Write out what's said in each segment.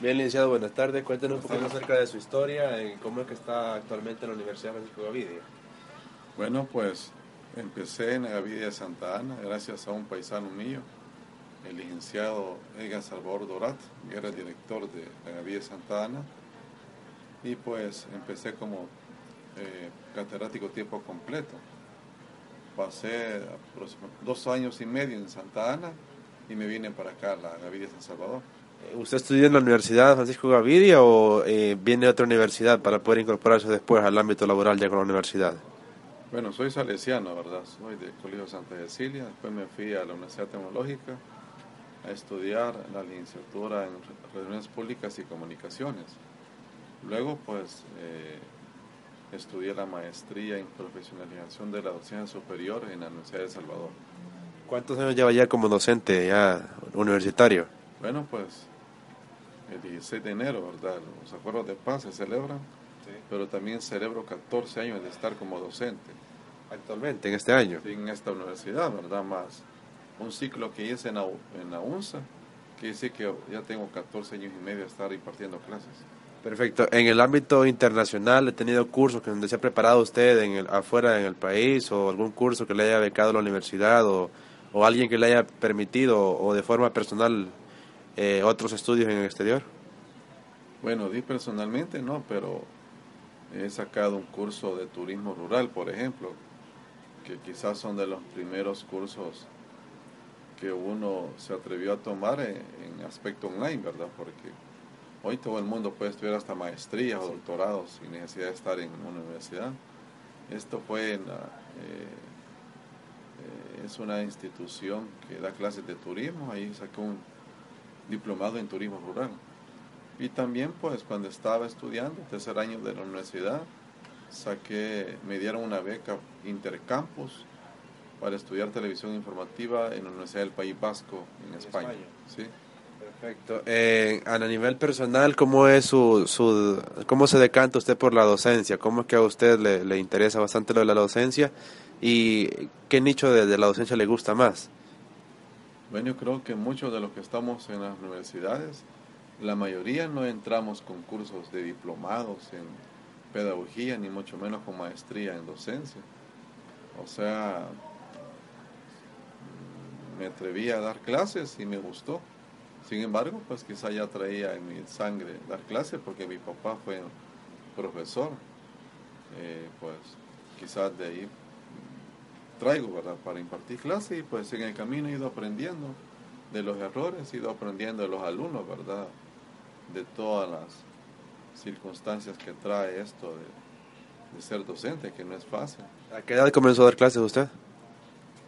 Bien, licenciado, buenas tardes. Cuéntenos un poco acerca de su historia y cómo es que está actualmente en la Universidad Francisco Gavidia. Bueno, pues empecé en Gavidia de Santa Ana gracias a un paisano mío, el licenciado Edgar Salvador Dorat, que era el director de la Gavidia de Santa Ana. Y pues empecé como eh, catedrático tiempo completo. Pasé dos años y medio en Santa Ana y me vine para acá, a la Gavidia de San Salvador. ¿Usted estudió en la Universidad Francisco Gavidia o eh, viene de otra universidad para poder incorporarse después al ámbito laboral ya con la universidad? Bueno, soy salesiano, ¿verdad? Soy del Colegio Santa Cecilia. Después me fui a la Universidad Tecnológica a estudiar la licenciatura en Relaciones Públicas y Comunicaciones. Luego, pues, eh, estudié la maestría en profesionalización de la docencia superior en la Universidad de El Salvador. ¿Cuántos años lleva ya como docente ya universitario? Bueno, pues el 16 de enero, ¿verdad? Los acuerdos de paz se celebran, pero también celebro 14 años de estar como docente. Actualmente, en este año. en esta universidad, ¿verdad? Más un ciclo que hice en la, en la UNSA, que dice que ya tengo 14 años y medio de estar impartiendo clases. Perfecto. En el ámbito internacional, ¿he tenido cursos que donde se ha preparado usted en el, afuera en el país o algún curso que le haya becado la universidad o, o alguien que le haya permitido o de forma personal eh, otros estudios en el exterior? Bueno, di personalmente no, pero he sacado un curso de turismo rural, por ejemplo, que quizás son de los primeros cursos que uno se atrevió a tomar en, aspecto online, ¿verdad? Porque hoy todo el mundo puede estudiar hasta maestrías o doctorados sin necesidad de estar en una universidad. Esto fue en eh, eh, es una institución que da clases de turismo, ahí saqué un diplomado en turismo rural. Y también pues cuando estaba estudiando, tercer año de la universidad, saqué, me dieron una beca intercampus para estudiar televisión informativa en la Universidad del País Vasco en, España. ¿sí? Perfecto. Eh, a nivel personal, ¿cómo es su, su, cómo se decanta usted por la docencia? ¿Cómo es que a usted le, le interesa bastante lo de la docencia? ¿Y qué nicho de, de la docencia le gusta más? Bueno, yo creo que muchos de los que estamos en las universidades, la mayoría no entramos con cursos de diplomados en pedagogía, ni mucho menos con maestría en docencia. O sea, me atreví a dar clases y me gustó. Sin embargo, pues quizá ya traía en mi sangre dar clases porque mi papá fue profesor. Eh, pues quizás de ahí traigo, ¿verdad? Para impartir clases y pues en el camino he ido aprendiendo de los errores, he ido aprendiendo de los alumnos, ¿verdad? De todas las circunstancias que trae esto de, de ser docente, que no es fácil. ¿A qué edad comenzó a dar clases usted?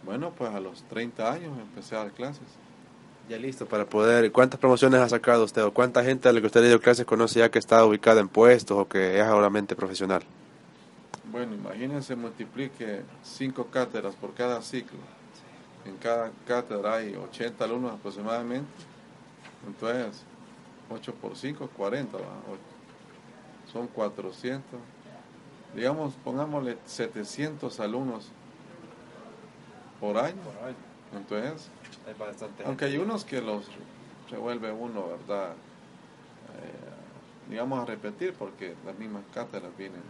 Bueno, pues a los 30 años empecé a dar clases. Ya listo para poder. ¿Cuántas promociones ha sacado usted o cuánta gente a la que usted le dio clases conoce ya que está ubicada en puestos o que es ahora profesional? Bueno, imagínense, multiplique cinco cátedras por cada ciclo. En cada cátedra hay 80 alumnos aproximadamente. Entonces, 8 por 5, 40. Son 400. Digamos, pongámosle 700 alumnos por año. Entonces, aunque hay unos que los se vuelve uno, ¿verdad? Eh, digamos a repetir porque las mismas cátedras vienen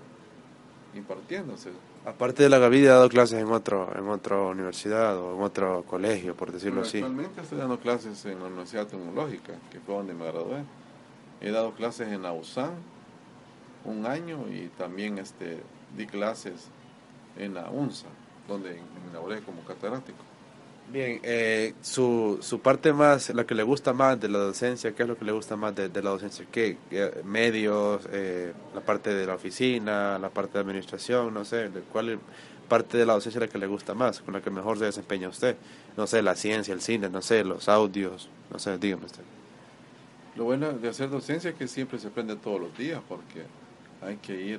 impartiéndose. Aparte de la Gavidia, ¿ha dado clases en otro en otra universidad o en otro colegio, por decirlo así? Actualmente estoy dando clases en la Universidad Tecnológica, que fue donde me gradué. He dado clases en la USAN un año y también este, di clases en la UNSA, donde me inauguré como catedrático. Bien, eh, su, su parte más, la que le gusta más de la docencia, ¿qué es lo que le gusta más de, la docencia? ¿Qué? medios, eh, la parte de la oficina, la parte de administración, no sé, ¿cuál parte de la docencia la que le gusta más, con la que mejor se desempeña usted? No sé, la ciencia, el cine, no sé, los audios, no sé, dígame usted. Lo bueno de hacer docencia es que siempre se aprende todos los días, porque hay que ir,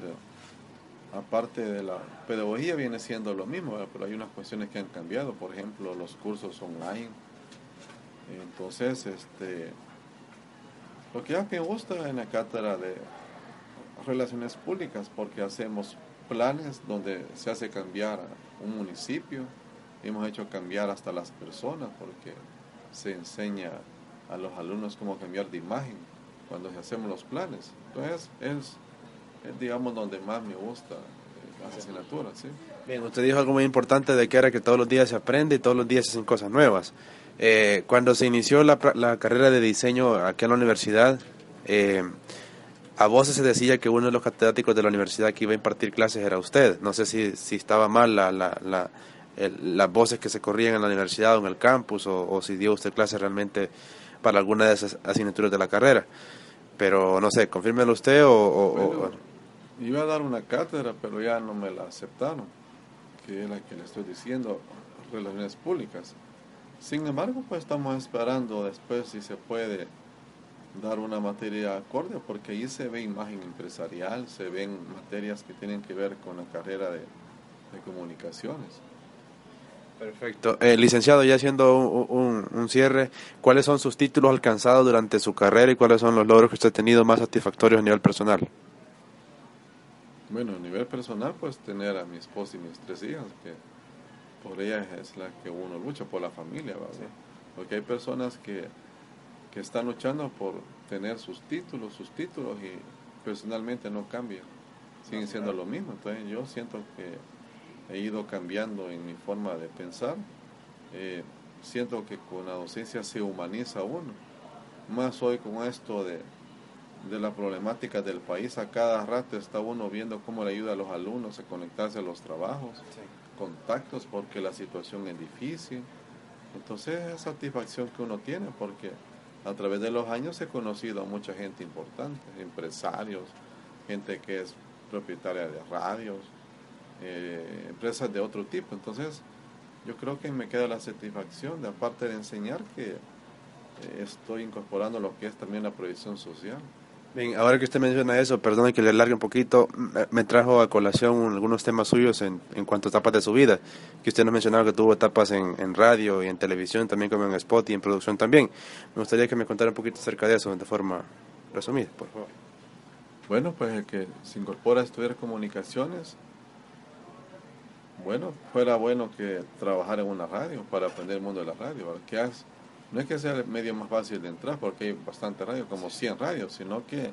aparte de la pedagogía viene siendo lo mismo, pero hay unas cuestiones que han cambiado, por ejemplo, los cursos online. Entonces, este, lo que a me gusta en la cátedra de relaciones públicas, porque hacemos planes donde se hace cambiar un municipio, hemos hecho cambiar hasta las personas, porque se enseña a los alumnos cómo cambiar de imagen cuando hacemos los planes. Entonces, es, digamos, donde más me gusta eh, las asignaturas. ¿sí? Bien, usted dijo algo muy importante de que era que todos los días se aprende y todos los días se hacen cosas nuevas. Eh, cuando se inició la, la, carrera de diseño aquí en la universidad, eh, a voces se decía que uno de los catedráticos de la universidad que iba a impartir clases era usted. No sé si, si estaba mal la, la, la las voces que se corrían en la universidad o en el campus o, o si dio usted clases realmente para alguna de esas asignaturas de la carrera. Pero no sé, confírmelo usted o, Iba a dar una cátedra, pero ya no me la aceptaron, que es la que le estoy diciendo, relaciones públicas. Sin embargo, pues estamos esperando después si se puede dar una materia acorde, porque ahí se ve imagen empresarial, se ven materias que tienen que ver con la carrera de, comunicaciones. Perfecto. Eh, licenciado, ya haciendo un, cierre, ¿cuáles son sus títulos alcanzados durante su carrera y cuáles son los logros que usted ha tenido más satisfactorios a nivel personal? Bueno, a nivel personal, pues tener a mi esposa y mis tres hijas, que por ellas es la que uno lucha, por la familia, ¿verdad? Porque hay personas que, que están luchando por tener sus títulos, sus títulos y personalmente no cambian, siguen siendo lo mismo. Entonces yo siento que he ido cambiando en mi forma de pensar. Eh, siento que con la docencia se humaniza uno. Más hoy con esto de, de la problemática del país, a cada rato está uno viendo cómo le ayuda a los alumnos a conectarse a los trabajos, contactos, porque la situación es difícil. Entonces es satisfacción que uno tiene, porque a través de los años he conocido a mucha gente importante, empresarios, gente que es propietaria de radios, eh, empresas de otro tipo. Entonces, yo creo que me queda la satisfacción de, aparte de enseñar, que eh, estoy incorporando lo que es también la proyección social. Bien, ahora que usted menciona eso, perdone que le largue un poquito, me trajo a colación algunos temas suyos en, en cuanto a etapas de su vida, que usted nos mencionaba que tuvo etapas en, en, radio y en televisión, también como en spot y en producción también. Me gustaría que me contara un poquito acerca de eso, de forma resumida, por favor. Bueno, pues el que se incorpora a estudiar comunicaciones, bueno, fuera bueno que trabajar en una radio para aprender el mundo de la radio. Que no es que sea el medio más fácil de entrar, porque hay bastante radio, como 100 radios, sino que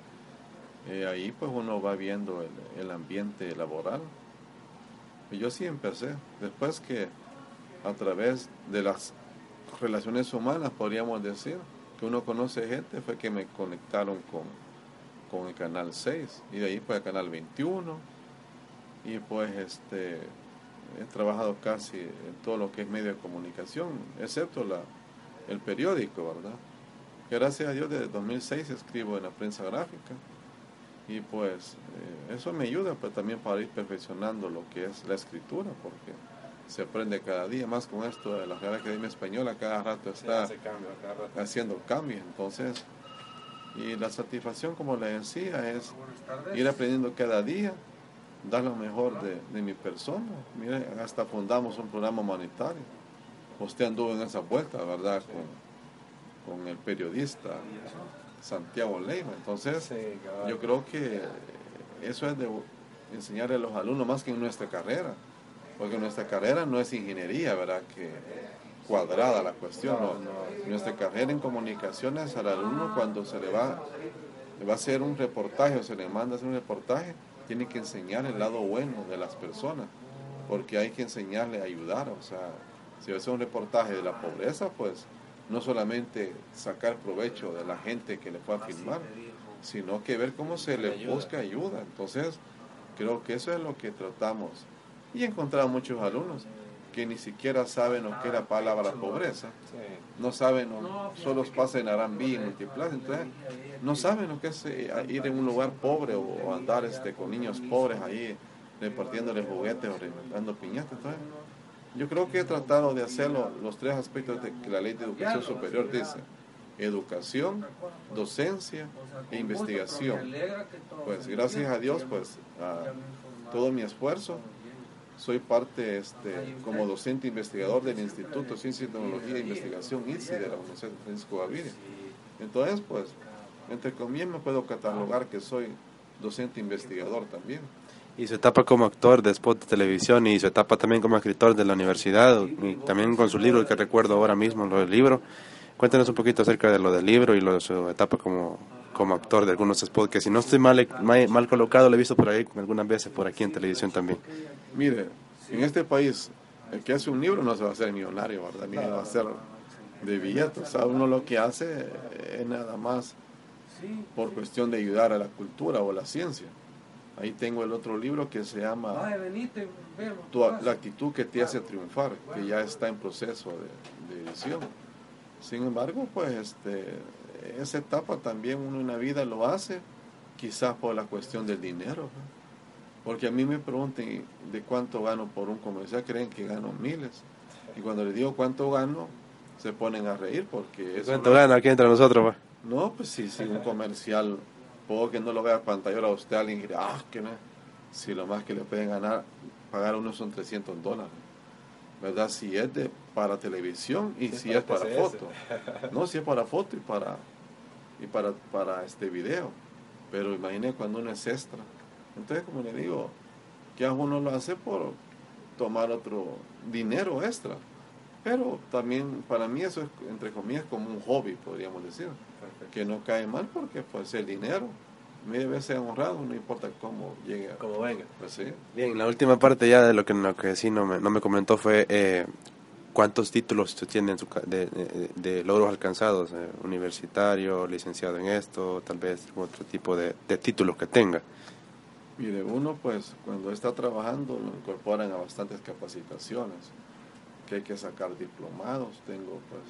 eh, ahí pues uno va viendo el, el, ambiente laboral. Y yo sí empecé, después que a través de las relaciones humanas, podríamos decir, que uno conoce gente, fue que me conectaron con, con el canal 6, y de ahí fue el canal 21, y pues este he trabajado casi en todo lo que es medio de comunicación, excepto la, el periódico, ¿verdad? Gracias a Dios desde 2006 escribo en la prensa gráfica y pues eh, eso me ayuda pues también para ir perfeccionando lo que es la escritura porque se aprende cada día más con esto de la Real Academia Española cada rato está haciendo cambios entonces y la satisfacción como le decía es ir aprendiendo cada día dar lo mejor de, de mi persona. Miren, hasta fundamos un programa humanitario. Usted anduvo en esa vuelta, ¿verdad? Con, con el periodista Santiago Leiva. Entonces, yo creo que eso es de enseñarle a los alumnos más que en nuestra carrera. Porque nuestra carrera no es ingeniería, ¿verdad? Que cuadrada la cuestión. Nuestra carrera en comunicaciones al alumno cuando se le va, le va a hacer un reportaje o se le manda a hacer un reportaje, tiene que enseñar el lado bueno de las personas, porque hay que enseñarle a ayudar. O sea, si hace un reportaje de la pobreza, pues no solamente sacar provecho de la gente que le fue a filmar, sino que ver cómo se le busca ayuda. Entonces, creo que eso es lo que tratamos. Y he encontrado muchos alumnos que ni siquiera saben lo que es la palabra pobreza, no saben, solo pasan en Arambí, en Multiplaza, entonces no saben lo que es eh, ir en un lugar pobre o andar este, con niños pobres ahí repartiéndole juguetes o reventando piñatas. Entonces, yo creo que he tratado de hacerlo los tres aspectos de que la ley de educación superior dice. Educación, docencia e investigación. Pues gracias a Dios, pues a todo mi esfuerzo, soy parte este, como docente investigador del Instituto de Ciencia y Tecnología e Investigación ICI de la Universidad de Francisco Gaviria. Entonces, pues, entre comillas me puedo catalogar que soy docente investigador también. Y su etapa como actor de spot de televisión y su etapa también como escritor de la universidad y también con su libro que recuerdo ahora mismo, lo del libro. Cuéntenos un poquito acerca de lo del libro y lo de su etapa como, como actor de algunos spots, que si no estoy mal, mal, mal colocado, lo he visto por ahí algunas veces por aquí en televisión también. Mire, en este país, el que hace un libro no se va a hacer millonario, ¿verdad? Ni va a ser de billetes. O uno lo que hace es nada más por cuestión de ayudar a la cultura o la ciencia. Ahí tengo el otro libro que se llama La actitud que te hace triunfar, que ya está en proceso de, edición. Sin embargo, pues este, esa etapa también uno en la vida lo hace, quizás por la cuestión del dinero. Porque a mí me preguntan de cuánto gano por un comercial, creen que gano miles. Y cuando les digo cuánto gano, se ponen a reír porque... ¿Cuánto gana aquí entre nosotros? No, pues sí, si un comercial, puedo que no lo vea pantalla a usted, alguien dirá, ah, que no. Si lo más que le pueden ganar, pagar uno son 300 dólares. ¿Verdad? Si es de para televisión y si es para foto. No, si es para foto y para y para, para este video. Pero imagine cuando uno es extra. Entonces, como le digo, que uno lo hace por tomar otro dinero extra. Pero también para mí eso es, entre comillas, como un hobby, podríamos decir. Que no cae mal porque pues el dinero debe ser honrado, no importa cómo llegue. Como venga. Pues sí. Bien, la última parte ya de lo que, lo que sí no me, no me comentó fue eh, cuántos títulos usted tiene de, de, logros alcanzados, eh, universitario, licenciado en esto, tal vez otro tipo de, de títulos que tenga. Mire, uno pues cuando está trabajando lo incorporan a bastantes capacitaciones, que hay que sacar diplomados, tengo pues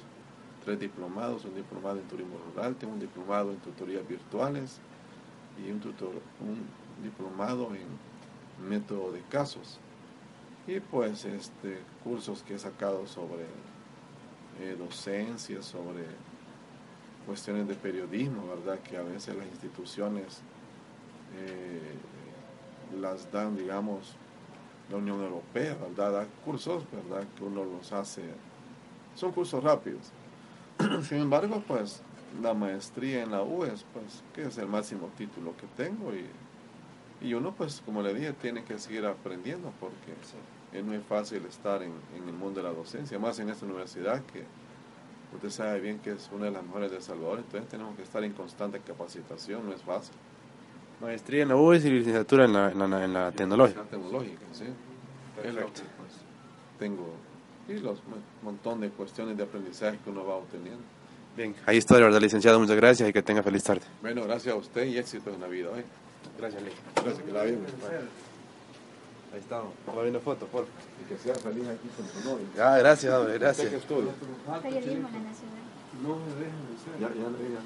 tres diplomados, un diplomado en turismo rural, tengo un diplomado en tutorías virtuales y un, tutor, un diplomado en método de casos. Y pues este cursos que he sacado sobre eh, docencia, sobre cuestiones de periodismo, ¿verdad? Que a veces las instituciones eh, las dan, digamos, la Unión Europea, ¿verdad? Da cursos, ¿verdad? Que uno los hace, son cursos rápidos. Sin embargo, pues la maestría en la UES, pues, que es el máximo título que tengo y, y uno, pues, como le dije, tiene que seguir aprendiendo porque es muy fácil estar en, en, el mundo de la docencia, más en esta universidad que usted sabe bien que es una de las mejores de El Salvador, entonces tenemos que estar en constante capacitación, no es fácil. Maestría en la UES y licenciatura en la, en la, en la tecnológica. tecnológica, sí. Que, pues, tengo y los montón de cuestiones de aprendizaje que uno va obteniendo. Bien, ahí está, de verdad, licenciado. Muchas gracias y que tenga feliz tarde. Bueno, gracias a usted y éxito en la vida. ¿eh? Gracias, Lee. Gracias, que la vida. Ahí estamos. Vamos viendo fotos, por Y que sea feliz aquí con su novio. Ah, gracias, hombre, gracias. Periodismo en la ciudad. No me dejan de ser. Ya, ya digan.